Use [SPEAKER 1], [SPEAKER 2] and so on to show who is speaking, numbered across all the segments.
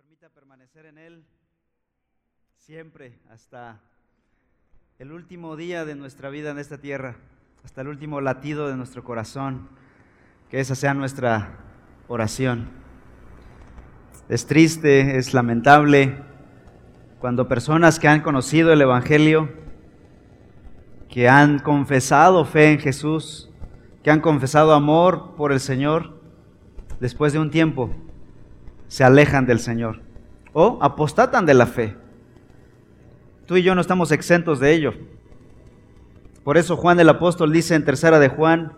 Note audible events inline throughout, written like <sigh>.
[SPEAKER 1] permita permanecer en Él siempre, hasta el último día de nuestra vida en esta tierra, hasta el último latido de nuestro corazón, que esa sea nuestra oración. Es triste, es lamentable cuando personas que han conocido el Evangelio, que han confesado fe en Jesús, que han confesado amor por el Señor, después de un tiempo se alejan del Señor o apostatan de la fe. Tú y yo no estamos exentos de ello. Por eso Juan el apóstol dice en tercera de Juan,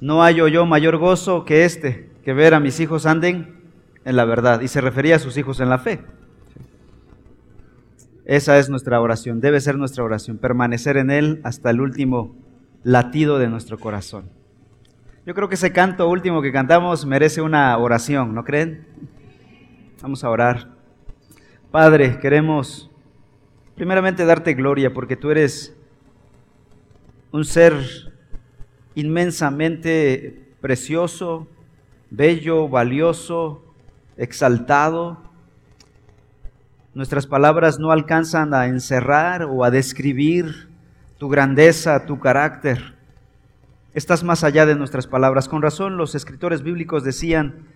[SPEAKER 1] no hallo yo mayor gozo que este, que ver a mis hijos anden en la verdad. Y se refería a sus hijos en la fe. Esa es nuestra oración, debe ser nuestra oración, permanecer en Él hasta el último latido de nuestro corazón. Yo creo que ese canto último que cantamos merece una oración, ¿no creen? Vamos a orar. Padre, queremos primeramente darte gloria porque tú eres un ser inmensamente precioso, bello, valioso, exaltado. Nuestras palabras no alcanzan a encerrar o a describir tu grandeza, tu carácter. Estás más allá de nuestras palabras. Con razón los escritores bíblicos decían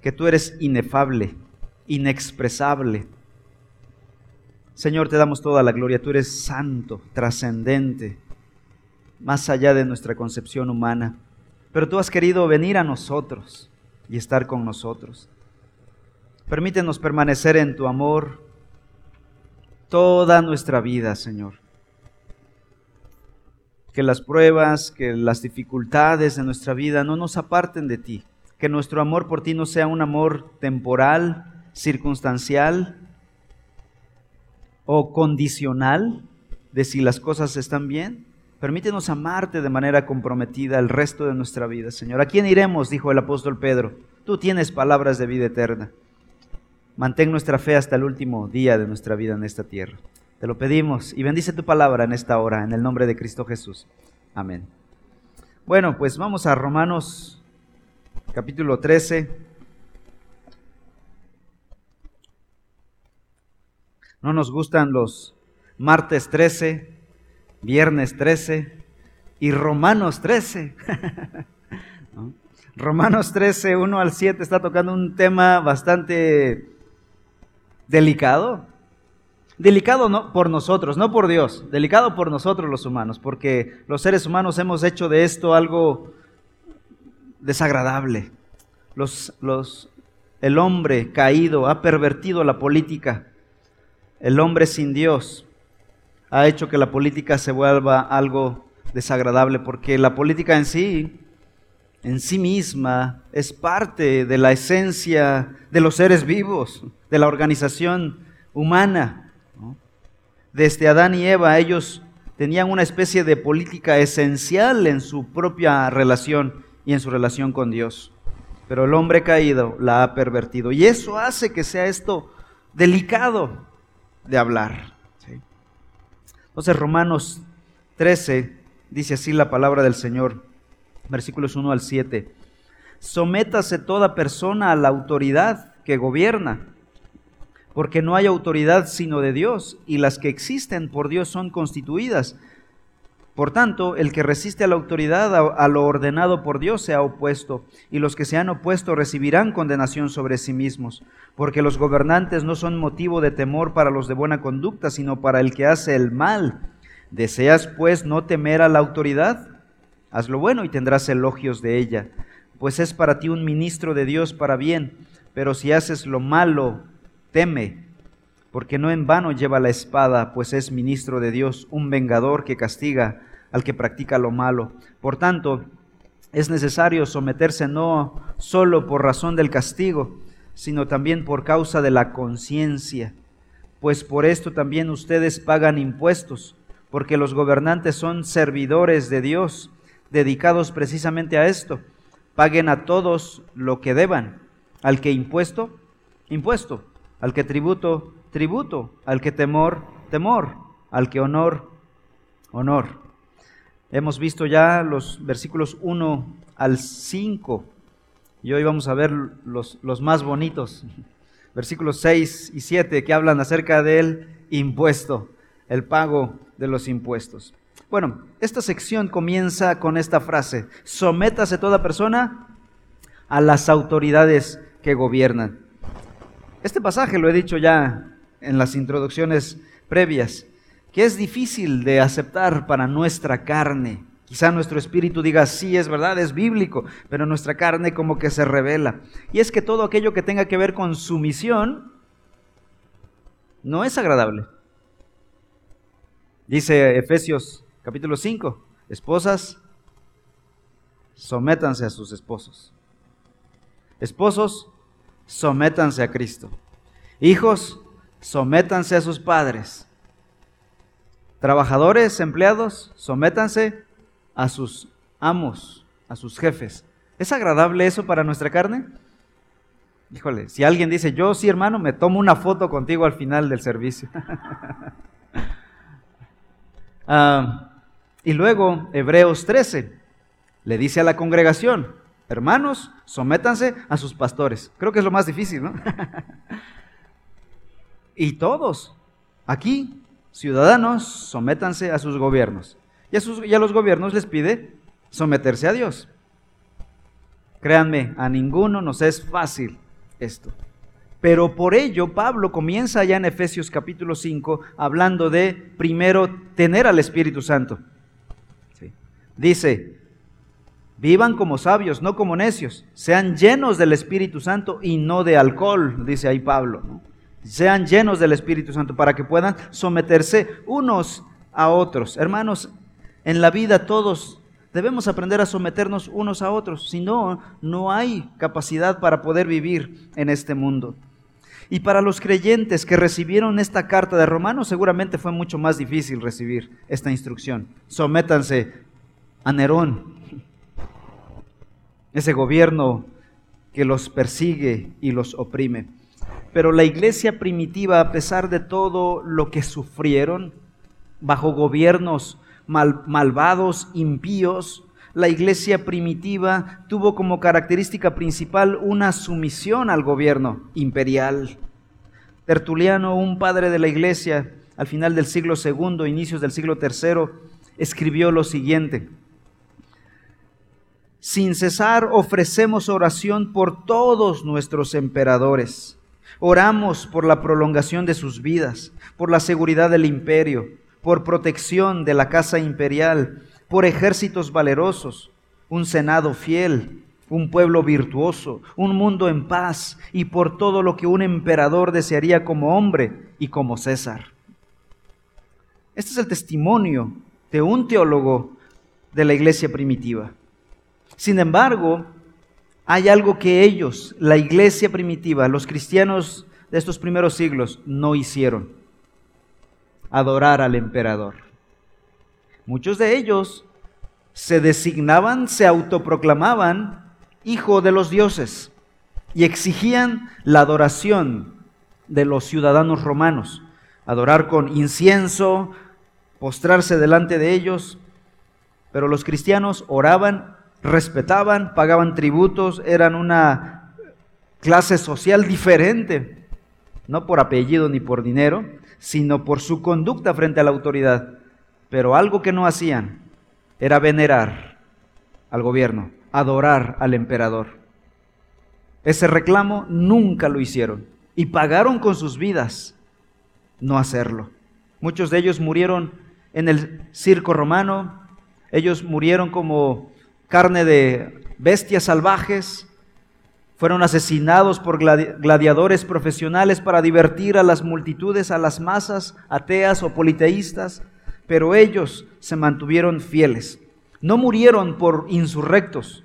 [SPEAKER 1] que tú eres inefable, inexpresable. Señor, te damos toda la gloria. Tú eres santo, trascendente, más allá de nuestra concepción humana. Pero tú has querido venir a nosotros y estar con nosotros. Permítenos permanecer en tu amor toda nuestra vida, Señor. Que las pruebas, que las dificultades de nuestra vida no nos aparten de ti. Que nuestro amor por ti no sea un amor temporal, circunstancial o condicional de si las cosas están bien. Permítenos amarte de manera comprometida el resto de nuestra vida, Señor. ¿A quién iremos? dijo el apóstol Pedro. Tú tienes palabras de vida eterna. Mantén nuestra fe hasta el último día de nuestra vida en esta tierra. Te lo pedimos y bendice tu palabra en esta hora, en el nombre de Cristo Jesús. Amén. Bueno, pues vamos a Romanos capítulo 13. No nos gustan los martes 13, viernes 13 y Romanos 13. <laughs> Romanos 13, 1 al 7 está tocando un tema bastante delicado. Delicado no por nosotros, no por Dios, delicado por nosotros los humanos, porque los seres humanos hemos hecho de esto algo desagradable. Los, el hombre caído ha pervertido la política. El hombre sin Dios ha hecho que la política se vuelva algo desagradable, porque la política en sí, en sí misma, es parte de la esencia de los seres vivos de la organización humana. Desde Adán y Eva ellos tenían una especie de política esencial en su propia relación y en su relación con Dios. Pero el hombre caído la ha pervertido. Y eso hace que sea esto delicado de hablar. Entonces Romanos 13 dice así la palabra del Señor, versículos 1 al 7. Sométase toda persona a la autoridad que gobierna porque no hay autoridad sino de Dios, y las que existen por Dios son constituidas. Por tanto, el que resiste a la autoridad, a, lo ordenado por Dios, se ha opuesto, y los que se han opuesto recibirán condenación sobre sí mismos, porque los gobernantes no son motivo de temor para los de buena conducta, sino para el que hace el mal. ¿Deseas, pues, no temer a la autoridad? Haz lo bueno y tendrás elogios de ella, pues es para ti un ministro de Dios para bien, pero si haces lo malo, teme, porque no en vano lleva la espada, pues es ministro de Dios, un vengador que castiga al que practica lo malo. Por tanto, es necesario someterse no solo por razón del castigo, sino también por causa de la conciencia, pues por esto también ustedes pagan impuestos, porque los gobernantes son servidores de Dios, dedicados precisamente a esto. Paguen a todos lo que deban, al que impuesto, impuesto, al que tributo, tributo, al que temor, temor, al que honor, honor. Hemos visto ya los versículos 1 al 5 y hoy vamos a ver los, los más bonitos. versículos 6 y 7, que hablan acerca del impuesto, el pago de los impuestos. Bueno, esta sección comienza con esta frase, sométase toda persona a las autoridades que gobiernan. Este pasaje lo he dicho ya en las introducciones previas, que es difícil de aceptar para nuestra carne. Quizá nuestro espíritu diga, sí, es verdad, es bíblico, pero nuestra carne como que se revela. Y es que todo aquello que tenga que ver con sumisión no es agradable. Dice Efesios capítulo 5, esposas, sométanse a sus esposos. Esposos, sométanse a Cristo. Hijos, sométanse a sus padres. Trabajadores, empleados, sométanse a sus amos, a sus jefes. ¿Es agradable eso para nuestra carne? Híjole, si alguien dice, yo sí hermano, me tomo una foto contigo al final del servicio. <laughs> Ah, y luego, Hebreos 13, le dice a la congregación, hermanos, sométanse a sus pastores. Creo que es lo más difícil, ¿no? <laughs> y todos, aquí, ciudadanos, sométanse a sus gobiernos. Y a, sus, y a los gobiernos les pide someterse a Dios. Créanme, a ninguno nos es fácil esto. Pero por ello Pablo comienza ya en Efesios capítulo 5 hablando de primero tener al Espíritu Santo. Dice, vivan como sabios, no como necios, sean llenos del Espíritu Santo y no de alcohol, dice ahí Pablo. Sean llenos del Espíritu Santo para que puedan someterse unos a otros. Hermanos, en la vida todos Debemos aprender a someternos unos a otros, si no, no hay capacidad para poder vivir en este mundo. Y para los creyentes que recibieron esta carta de Romanos, seguramente fue mucho más difícil recibir esta instrucción. Sométanse a Nerón, ese gobierno que los persigue y los oprime. Pero la iglesia primitiva, a pesar de todo lo que sufrieron bajo gobiernos malvados, impíos, la iglesia primitiva tuvo como característica principal una sumisión al gobierno imperial. Tertuliano, un padre de la iglesia, al final del siglo II, inicios del siglo III, escribió lo siguiente. Sin cesar ofrecemos oración por todos nuestros emperadores. Oramos por la prolongación de sus vidas, por la seguridad del imperio, por protección de la casa imperial, por ejércitos valerosos, un senado fiel, un pueblo virtuoso, un mundo en paz y por todo lo que un emperador desearía como hombre y como César. Este es el testimonio de un teólogo de la iglesia primitiva. Sin embargo, hay algo que ellos, la iglesia primitiva, los cristianos de estos primeros siglos, no hicieron. Adorar al emperador. Muchos de ellos se designaban, se autoproclamaban hijo de los dioses y exigían la adoración de los ciudadanos romanos, adorar con incienso, postrarse delante de ellos, pero los cristianos oraban, respetaban, pagaban tributos, eran una clase social diferente, no por apellido ni por dinero, sino por su conducta frente a la autoridad. Pero algo que no hacían era venerar al gobierno, adorar al emperador. Ese reclamo nunca lo hicieron y pagaron con sus vidas no hacerlo. Muchos de ellos murieron en el circo romano, ellos murieron como carne de bestias salvajes, fueron asesinados por gladiadores profesionales para divertir a las multitudes, a las masas, ateas o politeístas, pero ellos se mantuvieron fieles. No murieron por insurrectos,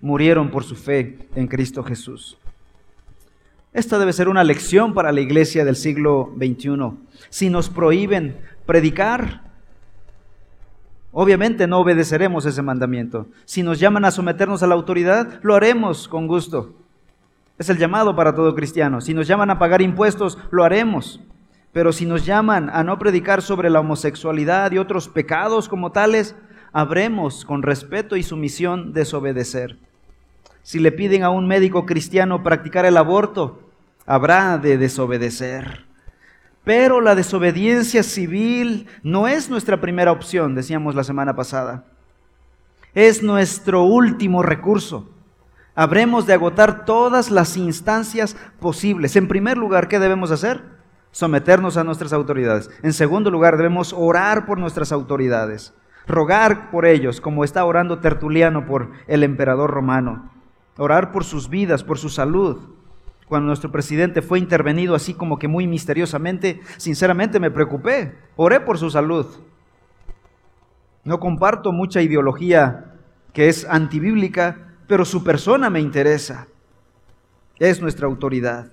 [SPEAKER 1] murieron por su fe en Cristo Jesús. Esta debe ser una lección para la iglesia del siglo XXI. Si nos prohíben predicar, Obviamente no obedeceremos ese mandamiento. Si nos llaman a someternos a la autoridad, lo haremos con gusto. Es el llamado para todo cristiano. Si nos llaman a pagar impuestos, lo haremos. Pero si nos llaman a no predicar sobre la homosexualidad y otros pecados como tales, habremos con respeto y sumisión desobedecer. Si le piden a un médico cristiano practicar el aborto, habrá de desobedecer. Pero la desobediencia civil no es nuestra primera opción, decíamos la semana pasada. Es nuestro último recurso. Habremos de agotar todas las instancias posibles. En primer lugar, ¿qué debemos hacer? Someternos a nuestras autoridades. En segundo lugar, debemos orar por nuestras autoridades. Rogar por ellos, como está orando Tertuliano por el emperador romano. Orar por sus vidas, por su salud cuando nuestro presidente fue intervenido así como que muy misteriosamente, sinceramente me preocupé. Oré por su salud. No comparto mucha ideología que es antibíblica, pero su persona me interesa. Es nuestra autoridad.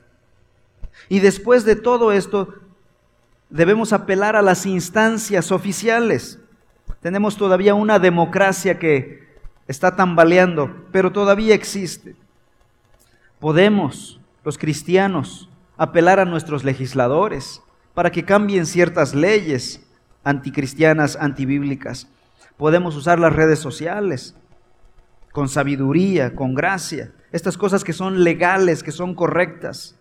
[SPEAKER 1] Y después de todo esto, debemos apelar a las instancias oficiales. Tenemos todavía una democracia que está tambaleando, pero todavía existe. Podemos los cristianos, apelar a nuestros legisladores para que cambien ciertas leyes anticristianas, antibíblicas. Podemos usar las redes sociales con sabiduría, con gracia, estas cosas que son legales, que son correctas.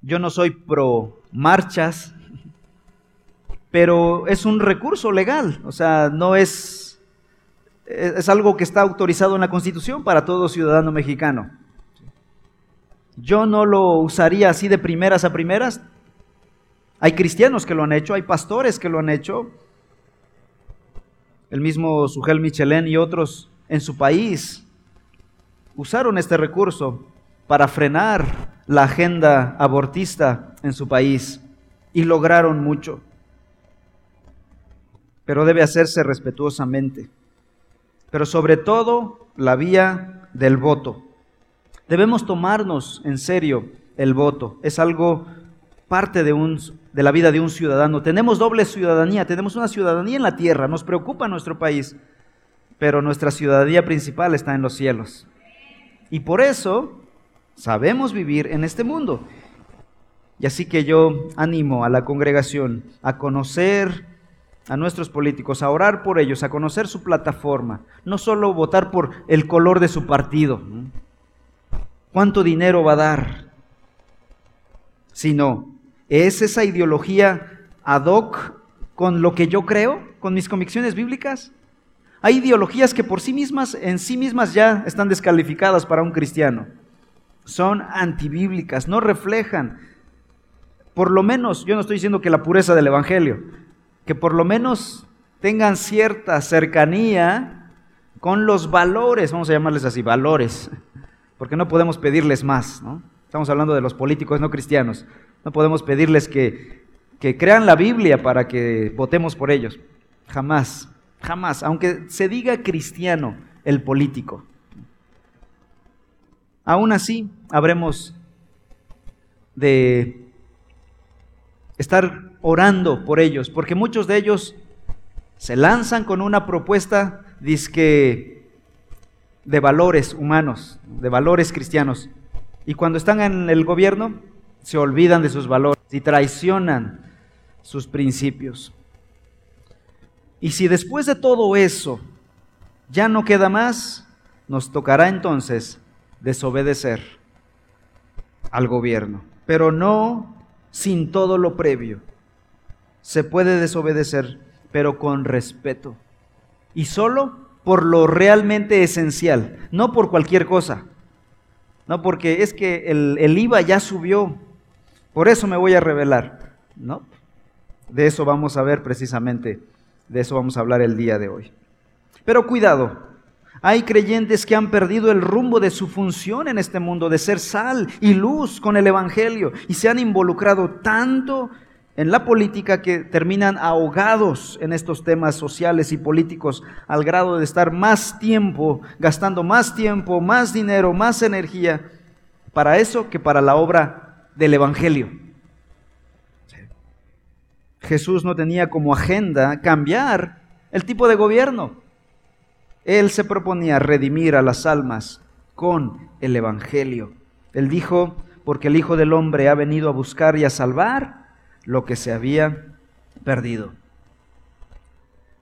[SPEAKER 1] Yo no soy pro marchas, pero es un recurso legal, o sea, no es, es algo que está autorizado en la Constitución para todo ciudadano mexicano. Yo no lo usaría así de primeras a primeras. Hay cristianos que lo han hecho, hay pastores que lo han hecho. El mismo Sugel Michelén y otros en su país usaron este recurso para frenar la agenda abortista en su país y lograron mucho. Pero debe hacerse respetuosamente. Pero sobre todo la vía del voto. Debemos tomarnos en serio el voto. Es algo parte de, un, de la vida de un ciudadano. Tenemos doble ciudadanía, tenemos una ciudadanía en la tierra, nos preocupa nuestro país, pero nuestra ciudadanía principal está en los cielos. Y por eso sabemos vivir en este mundo. Y así que yo animo a la congregación a conocer a nuestros políticos, a orar por ellos, a conocer su plataforma, no solo votar por el color de su partido cuánto dinero va a dar, sino es esa ideología ad hoc con lo que yo creo, con mis convicciones bíblicas. Hay ideologías que por sí mismas, en sí mismas ya están descalificadas para un cristiano. Son antibíblicas, no reflejan, por lo menos, yo no estoy diciendo que la pureza del Evangelio, que por lo menos tengan cierta cercanía con los valores, vamos a llamarles así, valores porque no podemos pedirles más, ¿no? Estamos hablando de los políticos no cristianos. No podemos pedirles que, que crean la Biblia para que votemos por ellos. Jamás, jamás, aunque se diga cristiano el político. Aún así, habremos de estar orando por ellos, porque muchos de ellos se lanzan con una propuesta que de valores humanos, de valores cristianos. Y cuando están en el gobierno, se olvidan de sus valores y traicionan sus principios. Y si después de todo eso ya no queda más, nos tocará entonces desobedecer al gobierno, pero no sin todo lo previo. Se puede desobedecer, pero con respeto. Y solo por lo realmente esencial, no por cualquier cosa. No porque es que el, IVA ya subió, por eso me voy a revelar. No, de eso vamos a ver precisamente, de eso vamos a hablar el día de hoy. Pero cuidado, hay creyentes que han perdido el rumbo de su función en este mundo, de ser sal y luz con el Evangelio, y se han involucrado tanto en la política que terminan ahogados en estos temas sociales y políticos al grado de estar más tiempo, gastando más tiempo, más dinero, más energía para eso que para la obra del Evangelio. Jesús no tenía como agenda cambiar el tipo de gobierno. Él se proponía redimir a las almas con el Evangelio. Él dijo, porque el Hijo del Hombre ha venido a buscar y a salvar lo que se había perdido.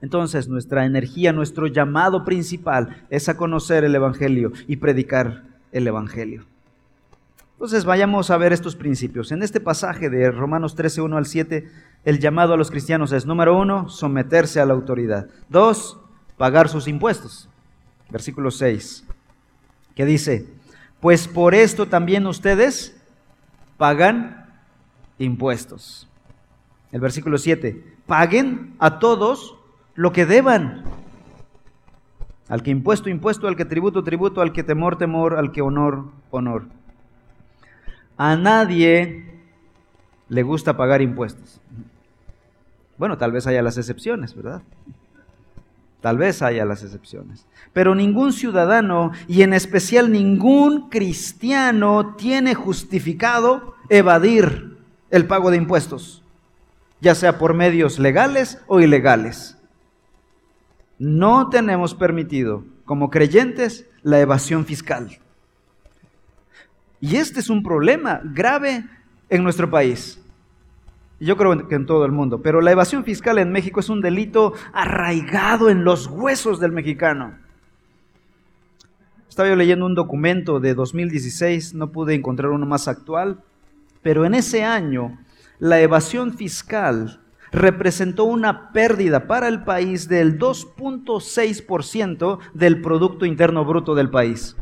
[SPEAKER 1] Entonces nuestra energía, nuestro llamado principal es a conocer el Evangelio y predicar el Evangelio. Entonces vayamos a ver estos principios. En este pasaje de Romanos 13, 1 al 7, el llamado a los cristianos es, número uno, someterse a la autoridad. Dos, pagar sus impuestos. Versículo 6, que dice, pues por esto también ustedes pagan impuestos. El versículo 7, paguen a todos lo que deban. Al que impuesto, impuesto, al que tributo, tributo, al que temor, temor, al que honor, honor. A nadie le gusta pagar impuestos. Bueno, tal vez haya las excepciones, ¿verdad? Tal vez haya las excepciones. Pero ningún ciudadano y en especial ningún cristiano tiene justificado evadir el pago de impuestos, ya sea por medios legales o ilegales. No tenemos permitido como creyentes la evasión fiscal. Y este es un problema grave en nuestro país. Yo creo que en todo el mundo. Pero la evasión fiscal en México es un delito arraigado en los huesos del mexicano. Estaba yo leyendo un documento de 2016, no pude encontrar uno más actual, pero en ese año la evasión fiscal representó una pérdida para el país del 2.6% del Producto Interno Bruto del país.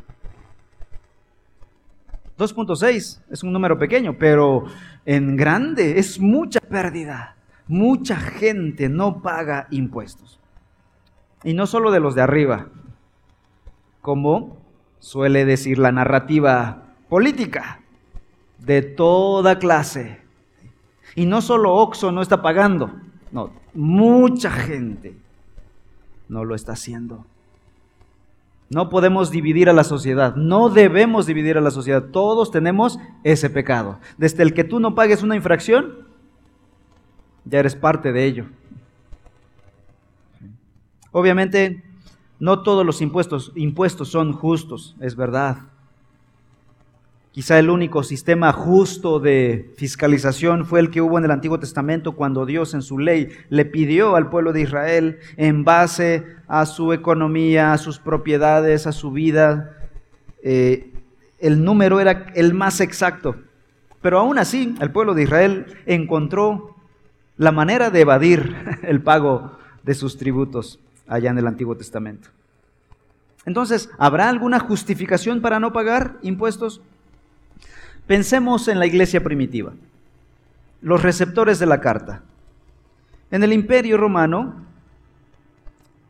[SPEAKER 1] 2.6 es un número pequeño, pero en grande es mucha pérdida. Mucha gente no paga impuestos. Y no solo de los de arriba, como suele decir la narrativa política, de toda clase. Y no solo Oxo no está pagando, no, mucha gente no lo está haciendo. No podemos dividir a la sociedad, no debemos dividir a la sociedad. Todos tenemos ese pecado. Desde el que tú no pagues una infracción, ya eres parte de ello. Obviamente, no todos los impuestos, impuestos son justos, es verdad. Quizá el único sistema justo de fiscalización fue el que hubo en el Antiguo Testamento cuando Dios en su ley le pidió al pueblo de Israel en base a su economía, a sus propiedades, a su vida. Eh, el número era el más exacto. Pero aún así el pueblo de Israel encontró la manera de evadir <laughs> el pago de sus tributos allá en el Antiguo Testamento. Entonces, ¿habrá alguna justificación para no pagar impuestos? Pensemos en la iglesia primitiva, los receptores de la carta. En el imperio romano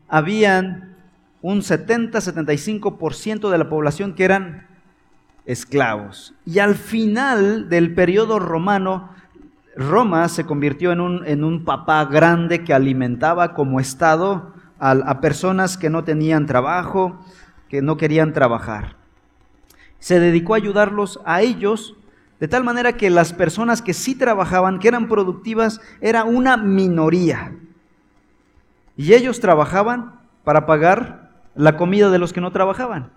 [SPEAKER 1] habían un 70-75% de la población que eran esclavos. Y al final del periodo romano, Roma se convirtió en un, papá grande que alimentaba como Estado a personas que no tenían trabajo, que no querían trabajar se dedicó a ayudarlos a ellos, de tal manera que las personas que sí trabajaban, que eran productivas, era una minoría. Y ellos trabajaban para pagar la comida de los que no trabajaban.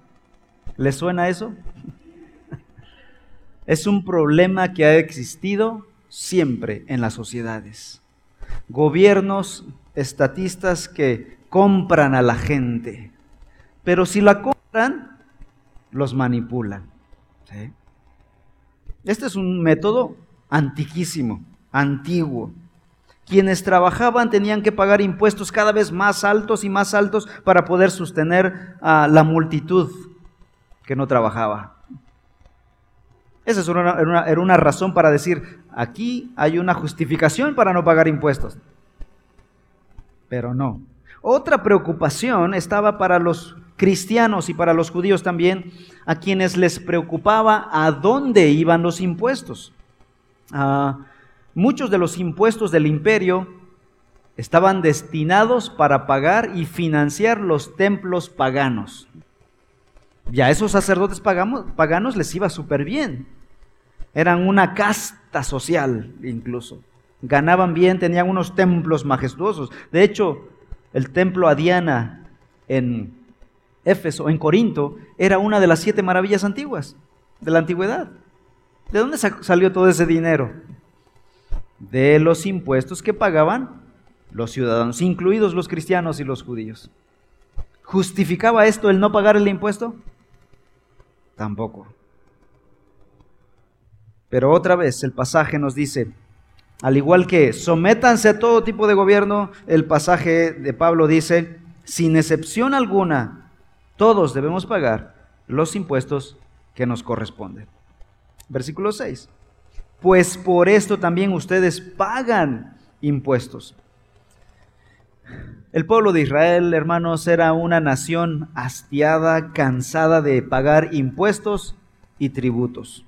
[SPEAKER 1] ¿Les suena eso? <laughs> Es un problema que ha existido siempre en las sociedades. Gobiernos estatistas que compran a la gente, pero si la compran, los manipulan. Este es un método antiquísimo, antiguo. Quienes trabajaban tenían que pagar impuestos cada vez más altos y más altos para poder sostener a la multitud que no trabajaba. Esa era una razón para decir, aquí hay una justificación para no pagar impuestos. Pero no. Otra preocupación estaba para los cristianos y para los judíos también, a quienes les preocupaba a dónde iban los impuestos. Ah, muchos de los impuestos del imperio estaban destinados para pagar y financiar los templos paganos. Y a esos sacerdotes paganos les iba súper bien. Eran una casta social incluso. Ganaban bien, tenían unos templos majestuosos. De hecho, el templo a Diana en Éfeso, en Corinto, era una de las siete maravillas antiguas de la antigüedad. ¿De dónde salió todo ese dinero? De los impuestos que pagaban los ciudadanos, incluidos los cristianos y los judíos. ¿Justificaba esto el no pagar el impuesto? Tampoco. Pero otra vez el pasaje nos dice, al igual que sométanse a todo tipo de gobierno, el pasaje de Pablo dice, sin excepción alguna, todos debemos pagar los impuestos que nos corresponden. Versículo 6. Pues por esto también ustedes pagan impuestos. El pueblo de Israel, hermanos, era una nación hastiada, cansada de pagar impuestos y tributos.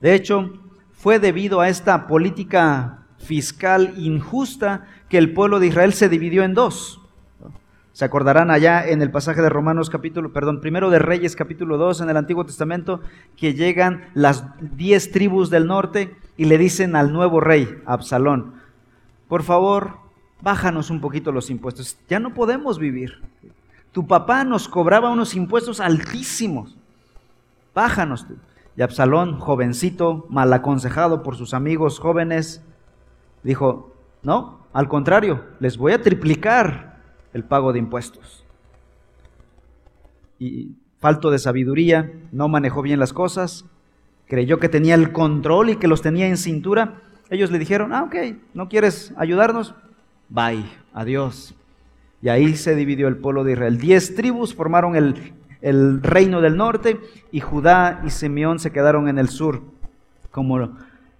[SPEAKER 1] De hecho, fue debido a esta política fiscal injusta que el pueblo de Israel se dividió en dos. Se acordarán allá en el pasaje de Romanos capítulo, perdón, primero de Reyes capítulo 2 en el Antiguo Testamento, que llegan las diez tribus del norte y le dicen al nuevo rey, Absalón, por favor, bájanos un poquito los impuestos, ya no podemos vivir. Tu papá nos cobraba unos impuestos altísimos, bájanos. Y Absalón, jovencito, mal aconsejado por sus amigos jóvenes, dijo, no, al contrario, les voy a triplicar el pago de impuestos. Y falto de sabiduría, no manejó bien las cosas, creyó que tenía el control y que los tenía en cintura. Ellos le dijeron, ah, ok, ¿no quieres ayudarnos? Bye, adiós. Y ahí se dividió el pueblo de Israel. Diez tribus formaron el el reino del norte y Judá y Simeón se quedaron en el sur como,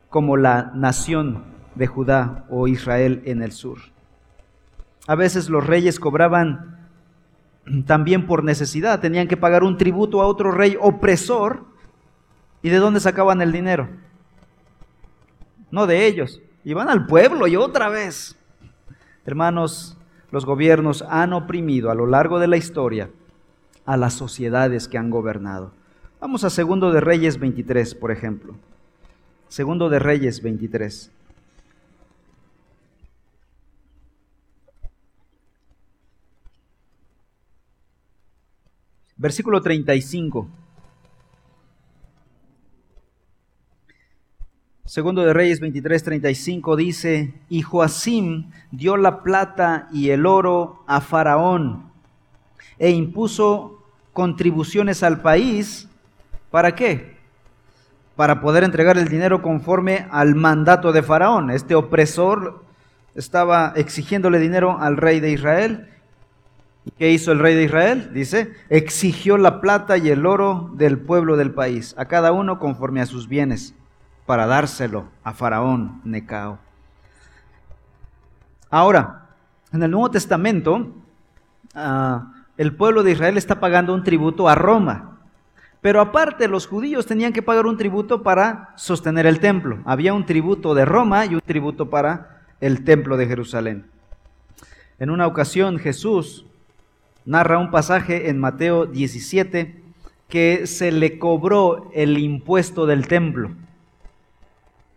[SPEAKER 1] como la nación de Judá o Israel en el sur. A veces los reyes cobraban también por necesidad, tenían que pagar un tributo a otro rey opresor. ¿Y de dónde sacaban el dinero? No de ellos, iban al pueblo y otra vez. Hermanos, los gobiernos han oprimido a lo largo de la historia a las sociedades que han gobernado. Vamos a Segundo de Reyes 23, por ejemplo. Segundo de Reyes 23. Versículo 35. Segundo de Reyes 23, 35 dice, y Joacim dio la plata y el oro a Faraón e impuso contribuciones al país. ¿Para qué? Para poder entregar el dinero conforme al mandato de Faraón. Este opresor estaba exigiéndole dinero al rey de Israel. ¿Qué hizo el rey de Israel? Dice, exigió la plata y el oro del pueblo del país, a cada uno conforme a sus bienes, para dárselo a Faraón Necao. Ahora, en el Nuevo Testamento, ah, el pueblo de Israel está pagando un tributo a Roma. Pero aparte los judíos tenían que pagar un tributo para sostener el templo. Había un tributo de Roma y un tributo para el templo de Jerusalén. En una ocasión Jesús narra un pasaje en Mateo 17 que se le cobró el impuesto del templo.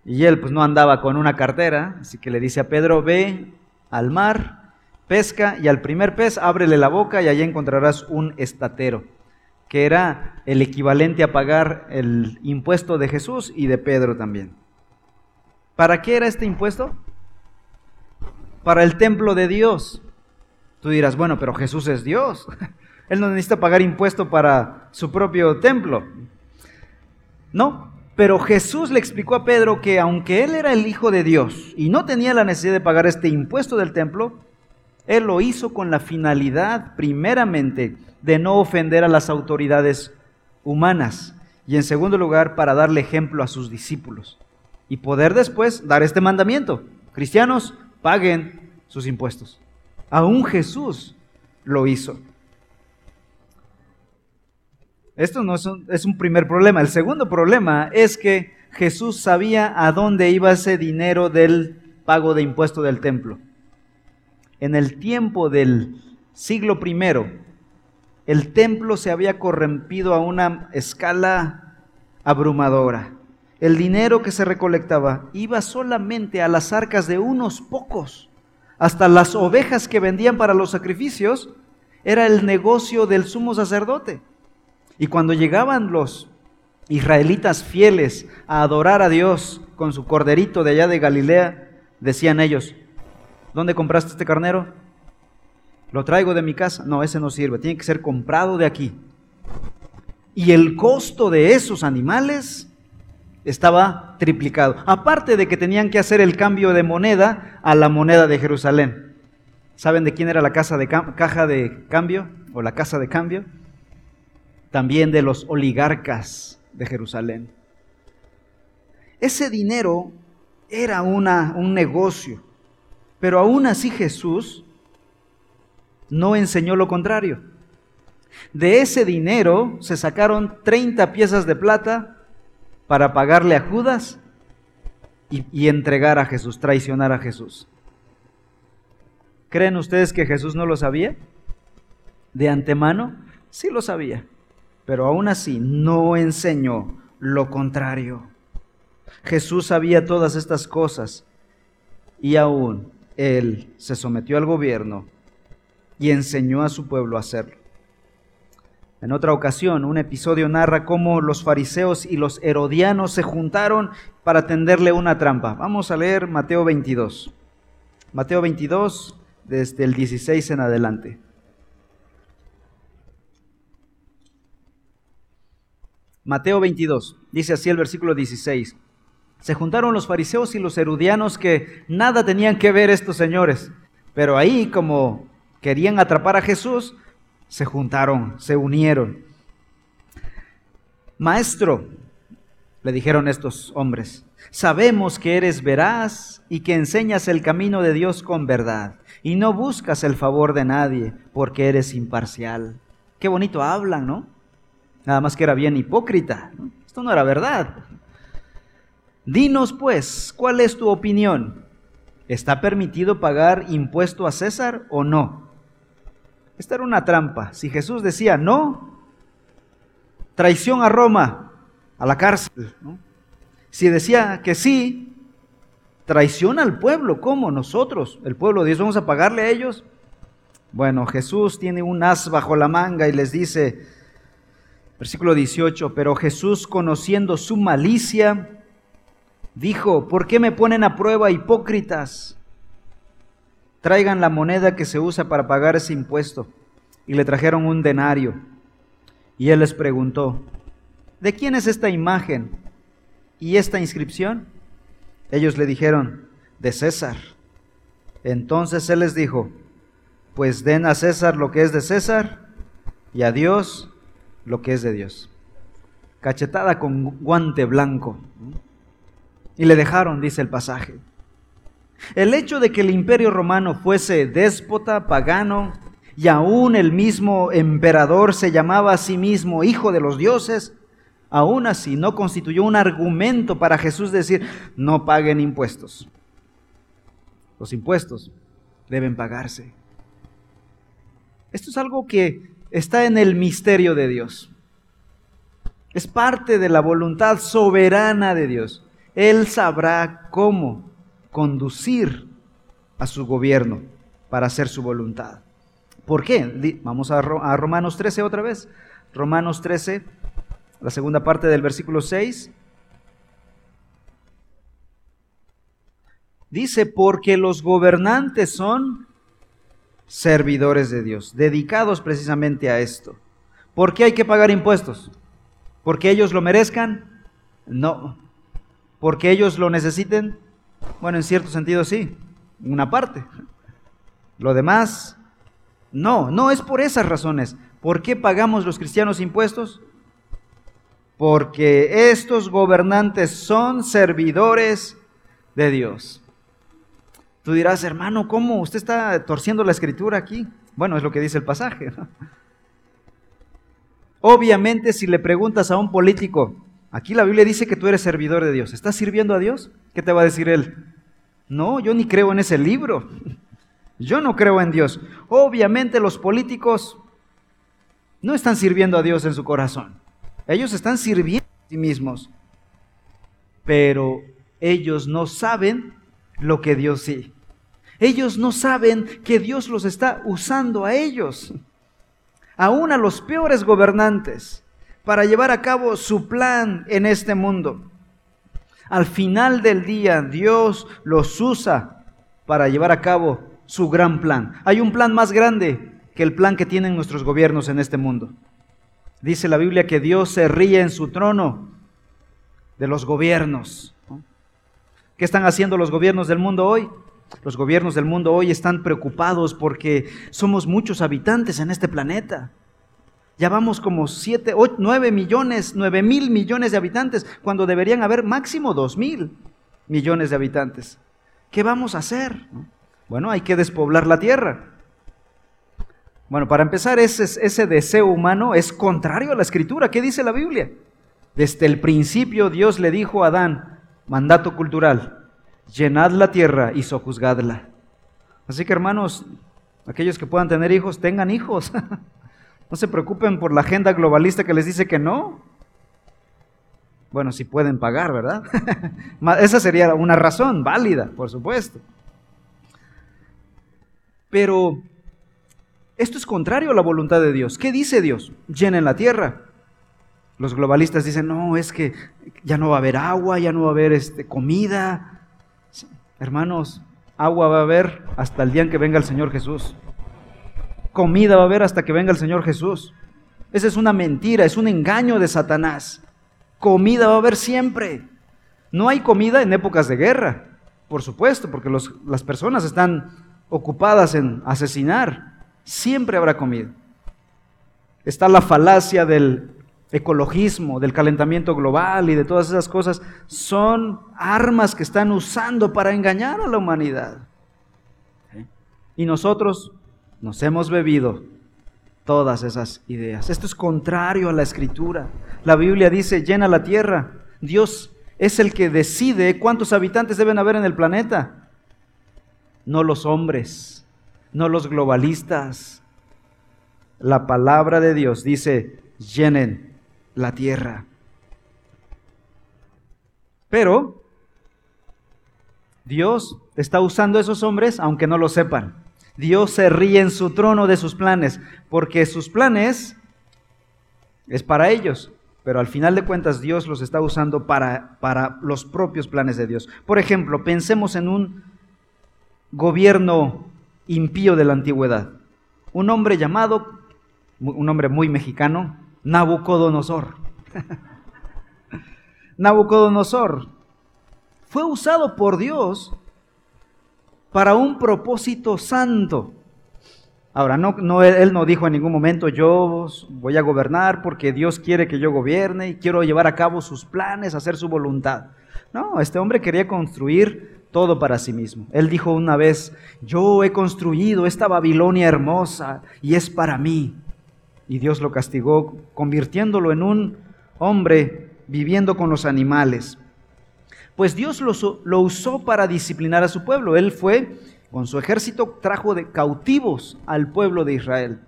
[SPEAKER 1] Y él pues no andaba con una cartera, así que le dice a Pedro, ve al mar pesca y al primer pez ábrele la boca y allí encontrarás un estatero, que era el equivalente a pagar el impuesto de Jesús y de Pedro también. ¿Para qué era este impuesto? Para el templo de Dios. Tú dirás, bueno, pero Jesús es Dios. <laughs> Él no necesita pagar impuesto para su propio templo. No, pero Jesús le explicó a Pedro que aunque él era el Hijo de Dios y no tenía la necesidad de pagar este impuesto del templo, él lo hizo con la finalidad, primeramente, de no ofender a las autoridades humanas y en segundo lugar, para darle ejemplo a sus discípulos y poder después dar este mandamiento. Cristianos, paguen sus impuestos. Aún Jesús lo hizo. Esto no es un, primer problema. El segundo problema es que Jesús sabía a dónde iba ese dinero del pago de impuesto del templo en el tiempo del siglo I, el templo se había corrompido a una escala abrumadora. El dinero que se recolectaba iba solamente a las arcas de unos pocos. Hasta las ovejas que vendían para los sacrificios era el negocio del sumo sacerdote. Y cuando llegaban los israelitas fieles a adorar a Dios con su corderito de allá de Galilea, decían ellos, ¿Dónde compraste este carnero? Lo traigo de mi casa. No, ese no sirve. Tiene que ser comprado de aquí. Y el costo de esos animales estaba triplicado. Aparte de que tenían que hacer el cambio de moneda a la moneda de Jerusalén. ¿Saben de quién era la casa de caja de cambio o la casa de cambio? También de los oligarcas de Jerusalén. Ese dinero era una, un negocio, pero aún así Jesús no enseñó lo contrario. De ese dinero se sacaron 30 piezas de plata para pagarle a Judas y, entregar a Jesús, traicionar a Jesús. ¿Creen ustedes que Jesús no lo sabía? De antemano, sí lo sabía, pero aún así no enseñó lo contrario. Jesús sabía todas estas cosas y aún él se sometió al gobierno y enseñó a su pueblo a hacerlo. En otra ocasión, un episodio narra cómo los fariseos y los herodianos se juntaron para tenderle una trampa. Vamos a leer Mateo 22. Mateo 22, desde el 16 en adelante. Mateo 22, dice así el versículo 16. Se juntaron los fariseos y los herodianos que nada tenían que ver estos señores, pero ahí como querían atrapar a Jesús, se juntaron, se unieron. Maestro, le dijeron estos hombres, sabemos que eres veraz y que enseñas el camino de Dios con verdad y no buscas el favor de nadie porque eres imparcial. Qué bonito hablan, ¿no? Nada más que era bien hipócrita. Esto no era verdad. Dinos pues, ¿cuál es tu opinión? ¿Está permitido pagar impuesto a César o no? Esta era una trampa. Si Jesús decía no, traición a Roma, a la cárcel. Si decía que sí, traición al pueblo, ¿cómo? Nosotros, el pueblo de Dios, vamos a pagarle a ellos. Bueno, Jesús tiene un as bajo la manga y les dice, versículo 18, pero Jesús conociendo su malicia, dijo, ¿por qué me ponen a prueba hipócritas? Traigan la moneda que se usa para pagar ese impuesto. Y le trajeron un denario. Y él les preguntó, ¿de quién es esta imagen y esta inscripción? Ellos le dijeron, de César. Entonces él les dijo, pues den a César lo que es de César y a Dios lo que es de Dios. Cachetada con guante blanco. Y le dejaron, dice el pasaje. El hecho de que el imperio romano fuese déspota, pagano, y aún el mismo emperador se llamaba a sí mismo hijo de los dioses, aún así no constituyó un argumento para Jesús decir, no paguen impuestos. Los impuestos deben pagarse. Esto es algo que está en el misterio de Dios. Es parte de la voluntad soberana de Dios. Él sabrá cómo conducir a su gobierno para hacer su voluntad. ¿Por qué? Vamos a, Romanos 13 otra vez. Romanos 13, la segunda parte del versículo 6. Dice, porque los gobernantes son servidores de Dios, dedicados precisamente a esto. ¿Por qué hay que pagar impuestos? ¿Porque ellos lo merezcan? No. ¿Porque ellos lo necesiten? Bueno, en cierto sentido sí, una parte. Lo demás, no, no es por esas razones. ¿Por qué pagamos los cristianos impuestos? Porque estos gobernantes son servidores de Dios. Tú dirás, hermano, ¿cómo usted está torciendo la escritura aquí? Bueno, es lo que dice el pasaje. Obviamente, si le preguntas a un político, Aquí la Biblia dice que tú eres servidor de Dios. ¿Estás sirviendo a Dios? ¿Qué te va a decir él? No, yo ni creo en ese libro. Yo no creo en Dios. Obviamente los políticos no están sirviendo a Dios en su corazón. Ellos están sirviendo a sí mismos. Pero ellos no saben lo que Dios sí. Ellos no saben que Dios los está usando a ellos. Aún a los peores gobernantes para llevar a cabo su plan en este mundo. Al final del día, Dios los usa para llevar a cabo su gran plan. Hay un plan más grande que el plan que tienen nuestros gobiernos en este mundo. Dice la Biblia que Dios se ríe en su trono de los gobiernos. ¿Qué están haciendo los gobiernos del mundo hoy? Los gobiernos del mundo hoy están preocupados porque somos muchos habitantes en este planeta. Ya vamos como 7, 8, 9 millones, 9 mil millones de habitantes, cuando deberían haber máximo 2 mil millones de habitantes. ¿Qué vamos a hacer? Bueno, hay que despoblar la tierra. Bueno, para empezar, ese, ese deseo humano es contrario a la escritura. ¿Qué dice la Biblia? Desde el principio Dios le dijo a Adán, mandato cultural, llenad la tierra y sojuzgadla. Así que hermanos, aquellos que puedan tener hijos, tengan hijos. <laughs> no se preocupen por la agenda globalista que les dice que no. Bueno, si pueden pagar, ¿verdad? <laughs> Esa sería una razón válida, por supuesto. Pero esto es contrario a la voluntad de Dios. ¿Qué dice Dios? Llenen la tierra. Los globalistas dicen, no, es que ya no va a haber agua, ya no va a haber este, comida. Hermanos, agua va a haber hasta el día en que venga el Señor Jesús. Comida va a haber hasta que venga el Señor Jesús. Esa es una mentira, es un engaño de Satanás. Comida va a haber siempre. No hay comida en épocas de guerra, por supuesto, porque las personas están ocupadas en asesinar siempre habrá comida. Está la falacia del ecologismo, del calentamiento global y de todas esas cosas. Son armas que están usando para engañar a la humanidad. Y nosotros nos hemos bebido todas esas ideas. Esto es contrario a la escritura. La Biblia dice, llena la tierra. Dios es el que decide cuántos habitantes deben haber en el planeta, no los hombres no los globalistas. La palabra de Dios dice, llenen la tierra. Pero Dios está usando a esos hombres aunque no lo sepan. Dios se ríe en su trono de sus planes, porque sus planes es para ellos, pero al final de cuentas Dios los está usando para, para los propios planes de Dios. Por ejemplo, pensemos en un gobierno impío de la antigüedad. Un hombre llamado, un hombre muy mexicano, Nabucodonosor. <laughs> Nabucodonosor fue usado por Dios para un propósito santo. Ahora, no, él no dijo en ningún momento, yo voy a gobernar porque Dios quiere que yo gobierne y quiero llevar a cabo sus planes, hacer su voluntad. No, este hombre quería construir todo para sí mismo. Él dijo una vez, yo he construido esta Babilonia hermosa y es para mí. Y Dios lo castigó convirtiéndolo en un hombre viviendo con los animales. Pues Dios lo, usó para disciplinar a su pueblo. Él fue, con su ejército, trajo de cautivos al pueblo de Israel.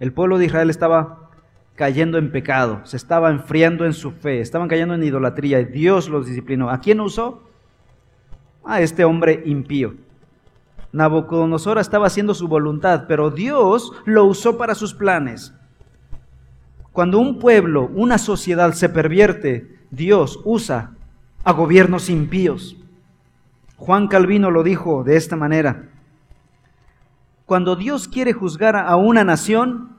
[SPEAKER 1] El pueblo de Israel estaba cayendo en pecado, se estaba enfriando en su fe, estaban cayendo en idolatría y Dios los disciplinó. ¿A quién usó? a este hombre impío. Nabucodonosor estaba haciendo su voluntad, pero Dios lo usó para sus planes. Cuando un pueblo, una sociedad se pervierte, Dios usa a gobiernos impíos. Juan Calvino lo dijo de esta manera. Cuando Dios quiere juzgar a una nación,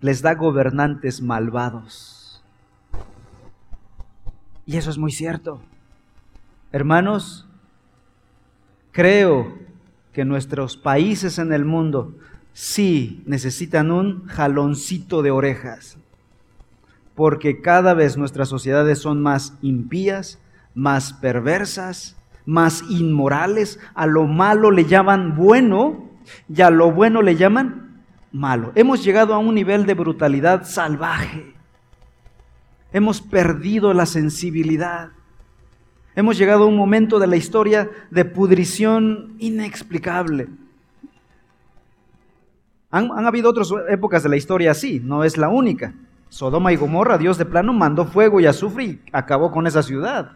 [SPEAKER 1] les da gobernantes malvados. Y eso es muy cierto. Hermanos, creo que nuestros países en el mundo sí necesitan un jaloncito de orejas, porque cada vez nuestras sociedades son más impías, más perversas, más inmorales, a lo malo le llaman bueno y a lo bueno le llaman malo. Hemos llegado a un nivel de brutalidad salvaje. Hemos perdido la sensibilidad. Hemos llegado a un momento de la historia de pudrición inexplicable. Han, habido otras épocas de la historia así, no es la única. Sodoma y Gomorra, Dios de plano mandó fuego y azufre y acabó con esa ciudad,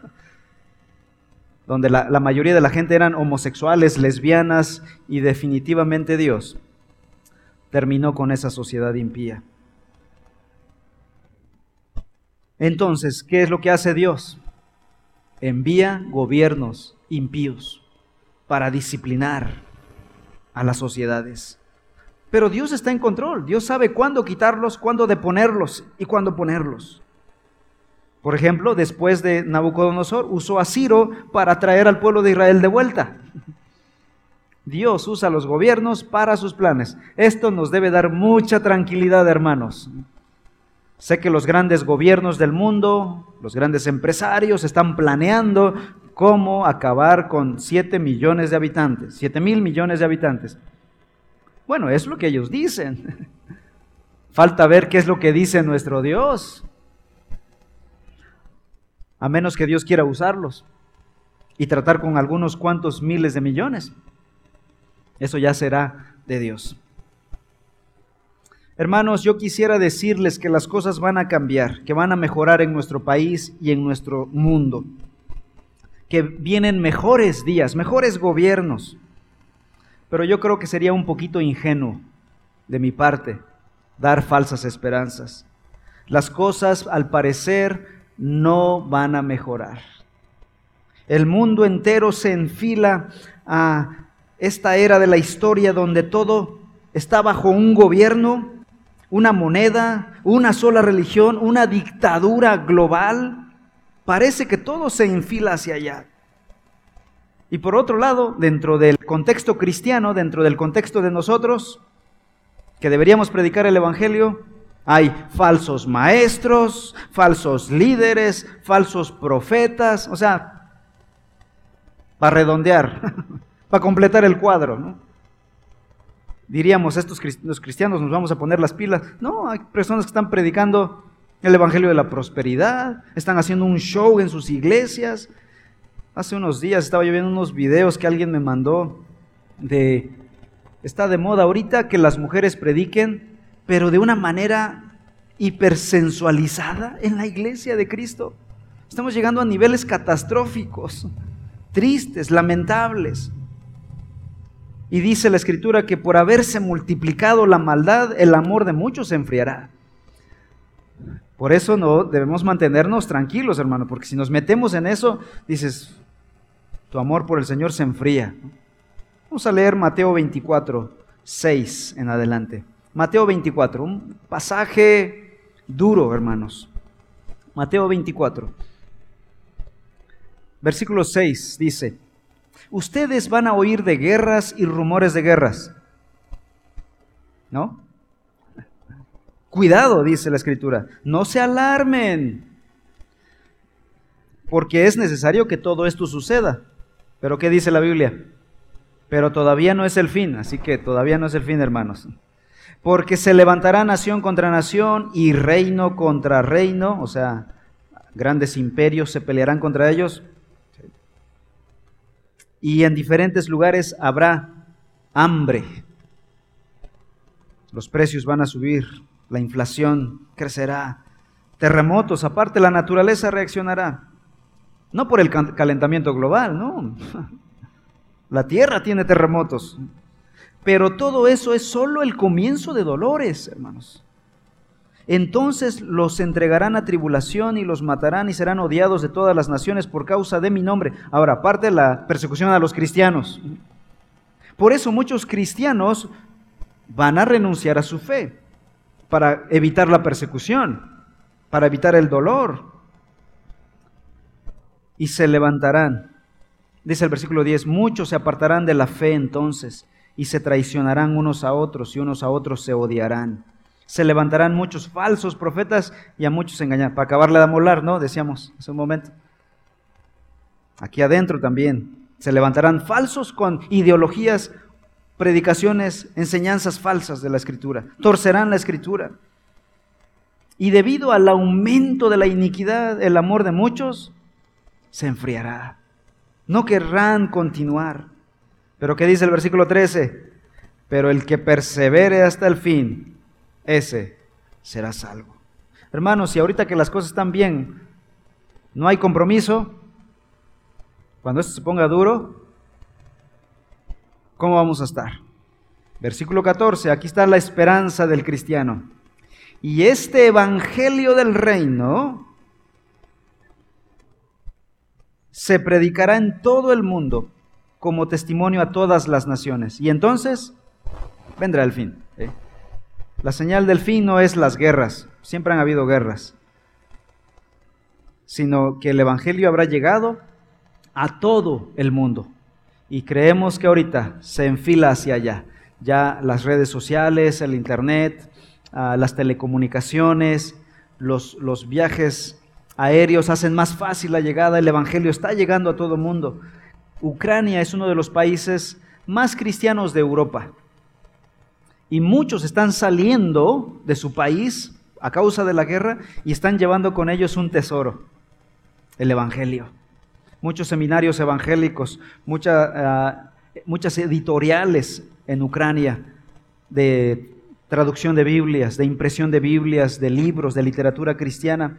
[SPEAKER 1] donde la, la mayoría de la gente eran homosexuales, lesbianas y definitivamente Dios terminó con esa sociedad impía. Entonces, ¿qué es lo que hace Dios? envía gobiernos impíos para disciplinar a las sociedades. Pero Dios está en control. Dios sabe cuándo quitarlos, cuándo deponerlos y cuándo ponerlos. Por ejemplo, después de Nabucodonosor, usó a Ciro para traer al pueblo de Israel de vuelta. Dios usa los gobiernos para sus planes. Esto nos debe dar mucha tranquilidad, hermanos. Sé que los grandes gobiernos del mundo, los grandes empresarios están planeando cómo acabar con 7 millones de habitantes, 7 mil millones de habitantes. Bueno, es lo que ellos dicen. <laughs> Falta ver qué es lo que dice nuestro Dios. A menos que Dios quiera usarlos y tratar con algunos cuantos miles de millones. Eso ya será de Dios. Hermanos, yo quisiera decirles que las cosas van a cambiar, que van a mejorar en nuestro país y en nuestro mundo, que vienen mejores días, mejores gobiernos. Pero yo creo que sería un poquito ingenuo de mi parte dar falsas esperanzas. Las cosas, al parecer, no van a mejorar. El mundo entero se enfila a esta era de la historia donde todo está bajo un gobierno una moneda, una sola religión, una dictadura global. Parece que todo se enfila hacia allá. Y por otro lado, dentro del contexto cristiano, dentro del contexto de nosotros, que deberíamos predicar el Evangelio, hay falsos maestros, falsos líderes, falsos profetas, o sea, para redondear, <laughs> para completar el cuadro. ¿no? diríamos, estos los cristianos nos vamos a poner las pilas. No, hay personas que están predicando el Evangelio de la Prosperidad, están haciendo un show en sus iglesias. Hace unos días estaba yo viendo unos videos que alguien me mandó de, está de moda ahorita que las mujeres prediquen, pero de una manera hipersensualizada en la iglesia de Cristo. Estamos llegando a niveles catastróficos, tristes, lamentables. Y dice la escritura que por haberse multiplicado la maldad, el amor de muchos se enfriará. Por eso no debemos mantenernos tranquilos, hermano, porque si nos metemos en eso, dices, tu amor por el Señor se enfría. Vamos a leer Mateo 24, 6 en adelante. Mateo 24, un pasaje duro, hermanos. Mateo 24, versículo 6 dice, ustedes van a oír de guerras y rumores de guerras. ¿No? Cuidado, dice la escritura, no se alarmen, porque es necesario que todo esto suceda. Pero ¿qué dice la Biblia? Pero todavía no es el fin, así que todavía no es el fin, hermanos. Porque se levantará nación contra nación y reino contra reino, o sea, grandes imperios se pelearán contra ellos y en diferentes lugares habrá hambre. Los precios van a subir, la inflación crecerá, terremotos, aparte la naturaleza reaccionará. No por el calentamiento global, no. <laughs> La tierra tiene terremotos. Pero todo eso es solo el comienzo de dolores, hermanos. Entonces los entregarán a tribulación y los matarán y serán odiados de todas las naciones por causa de mi nombre. Ahora, aparte la persecución a los cristianos. Por eso muchos cristianos van a renunciar a su fe para evitar la persecución, para evitar el dolor. Y se levantarán. Dice el versículo 10, muchos se apartarán de la fe entonces y se traicionarán unos a otros y unos a otros se odiarán se levantarán muchos falsos profetas y a muchos engañar. Para acabarle de amolar, ¿no? Decíamos hace un momento. Aquí adentro también. Se levantarán falsos con ideologías, predicaciones, enseñanzas falsas de la escritura. Torcerán la escritura. Y debido al aumento de la iniquidad, el amor de muchos se enfriará. No querrán continuar. Pero ¿qué dice el versículo 13? Pero el que persevere hasta el fin, ese será salvo. Hermanos, si ahorita que las cosas están bien, no hay compromiso, cuando esto se ponga duro, ¿cómo vamos a estar? Versículo 14, aquí está la esperanza del cristiano. Y este evangelio del reino se predicará en todo el mundo como testimonio a todas las naciones. Y entonces vendrá el fin. ¿eh? La señal del fin no es las guerras, siempre han habido guerras. sino que el Evangelio habrá llegado a todo el mundo. Y creemos que ahorita se enfila hacia allá. Ya las redes sociales, el Internet, ah, las telecomunicaciones, los, los viajes aéreos hacen más fácil la llegada. El Evangelio está llegando a todo el mundo. Ucrania es uno de los países más cristianos de Europa. Y muchos están saliendo de su país a causa de la guerra y están llevando con ellos un tesoro, el Evangelio. Muchos seminarios evangélicos, ah, muchas editoriales en Ucrania de traducción de Biblias, de impresión de Biblias, de libros, de literatura cristiana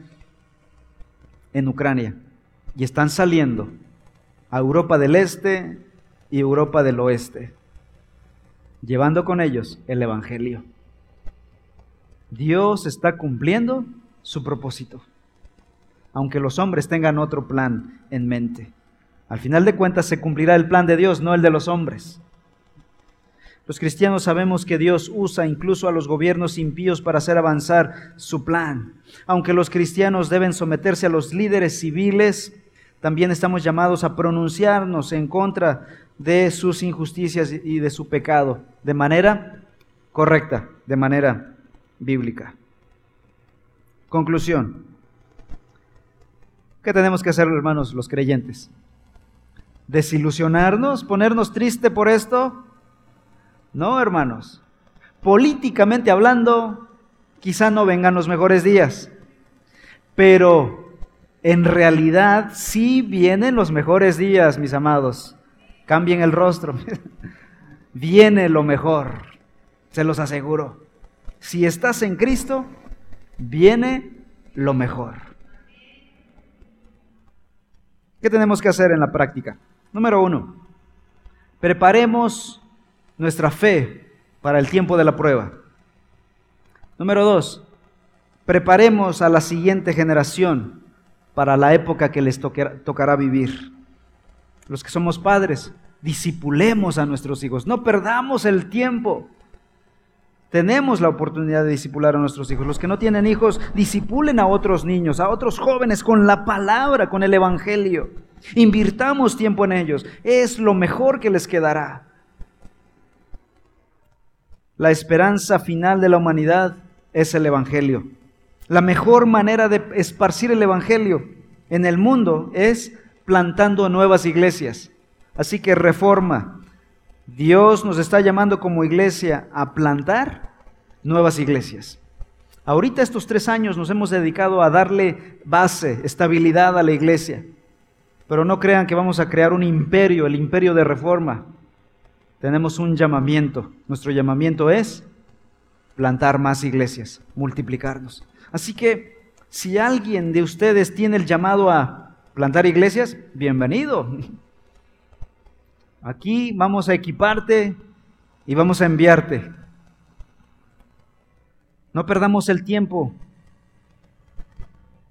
[SPEAKER 1] en Ucrania. Y están saliendo a Europa del Este y Europa del Oeste, llevando con ellos el Evangelio. Dios está cumpliendo su propósito, aunque los hombres tengan otro plan en mente. Al final de cuentas se cumplirá el plan de Dios, no el de los hombres. Los cristianos sabemos que Dios usa incluso a los gobiernos impíos para hacer avanzar su plan. Aunque los cristianos deben someterse a los líderes civiles, también estamos llamados a pronunciarnos en contra de sus injusticias y de su pecado de manera correcta, de manera bíblica. Conclusión. ¿Qué tenemos que hacer, hermanos, los creyentes? ¿Desilusionarnos? ¿Ponernos triste por esto? No, hermanos. Políticamente hablando, quizá no vengan los mejores días, pero en realidad sí vienen los mejores días, mis amados. Cambien el rostro. <laughs> Viene lo mejor, se los aseguro. Si estás en Cristo, viene lo mejor. ¿Qué tenemos que hacer en la práctica? Número uno, preparemos nuestra fe para el tiempo de la prueba. Número dos, preparemos a la siguiente generación para la época que les tocará vivir. Los que somos padres, disipulemos a nuestros hijos, no perdamos el tiempo. Tenemos la oportunidad de disipular a nuestros hijos. Los que no tienen hijos, disipulen a otros niños, a otros jóvenes con la palabra, con el Evangelio. Invirtamos tiempo en ellos. Es lo mejor que les quedará. La esperanza final de la humanidad es el Evangelio. La mejor manera de esparcir el Evangelio en el mundo es plantando nuevas iglesias. Así que reforma, Dios nos está llamando como iglesia a plantar nuevas iglesias. Ahorita estos tres años nos hemos dedicado a darle base, estabilidad a la iglesia. Pero no crean que vamos a crear un imperio, el imperio de reforma. Tenemos un llamamiento. Nuestro llamamiento es plantar más iglesias, multiplicarnos. Así que si alguien de ustedes tiene el llamado a plantar iglesias, bienvenido. Aquí vamos a equiparte y vamos a enviarte. No perdamos el tiempo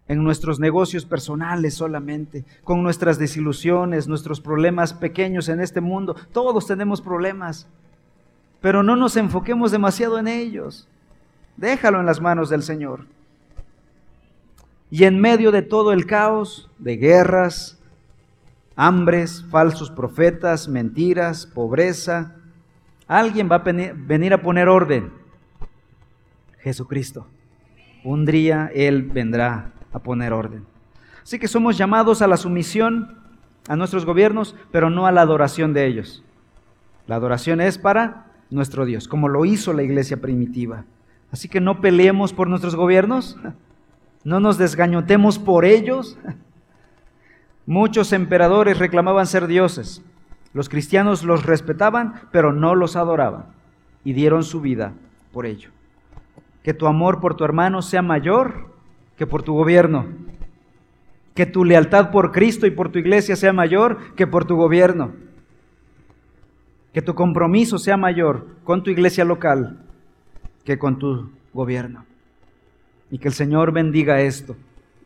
[SPEAKER 1] en nuestros negocios personales solamente, con nuestras desilusiones, nuestros problemas pequeños en este mundo. Todos tenemos problemas, pero no nos enfoquemos demasiado en ellos. Déjalo en las manos del Señor. Y en medio de todo el caos de guerras, hambres, falsos profetas, mentiras, pobreza. Alguien va a venir a poner orden. Jesucristo. Un día Él vendrá a poner orden. Así que somos llamados a la sumisión a nuestros gobiernos, pero no a la adoración de ellos. La adoración es para nuestro Dios, como lo hizo la iglesia primitiva. Así que no peleemos por nuestros gobiernos, <laughs> no nos desgañotemos por ellos, <laughs> Muchos emperadores reclamaban ser dioses. Los cristianos los respetaban, pero no los adoraban y dieron su vida por ello. Que tu amor por tu hermano sea mayor que por tu gobierno. Que tu lealtad por Cristo y por tu iglesia sea mayor que por tu gobierno. Que tu compromiso sea mayor con tu iglesia local que con tu gobierno. Y que el Señor bendiga esto,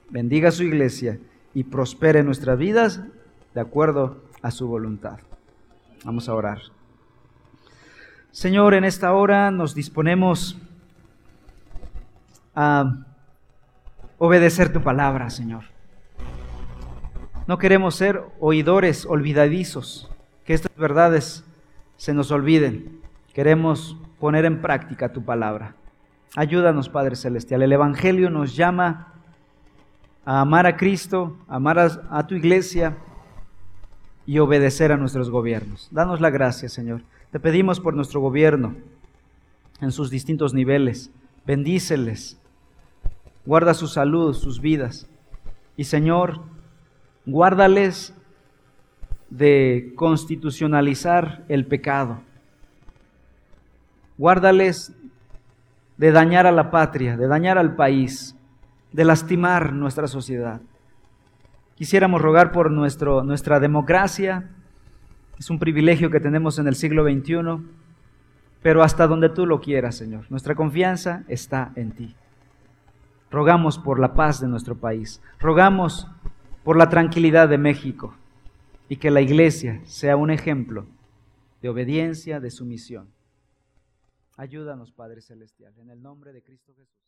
[SPEAKER 1] bendiga su iglesia y prospere nuestras vidas de acuerdo a su voluntad. Vamos a orar. Señor, en esta hora nos disponemos a obedecer tu palabra, Señor. No queremos ser oidores olvidadizos, que estas verdades se nos olviden. Queremos poner en práctica tu palabra. Ayúdanos, Padre Celestial. El Evangelio nos llama a amar a Cristo, a amar a, tu iglesia y obedecer a nuestros gobiernos. Danos la gracia, Señor. Te pedimos por nuestro gobierno en sus distintos niveles. Bendíceles. Guarda su salud, sus vidas. Y Señor, guárdales de constitucionalizar el pecado. Guárdales de dañar a la patria, de dañar al país de lastimar nuestra sociedad. Quisiéramos rogar por nuestro, nuestra democracia, es un privilegio que tenemos en el siglo XXI, pero hasta donde tú lo quieras, Señor. Nuestra confianza está en ti. Rogamos por la paz de nuestro país, rogamos por la tranquilidad de México y que la iglesia sea un ejemplo de obediencia, de sumisión. Ayúdanos, Padre Celestial, en el nombre de Cristo Jesús.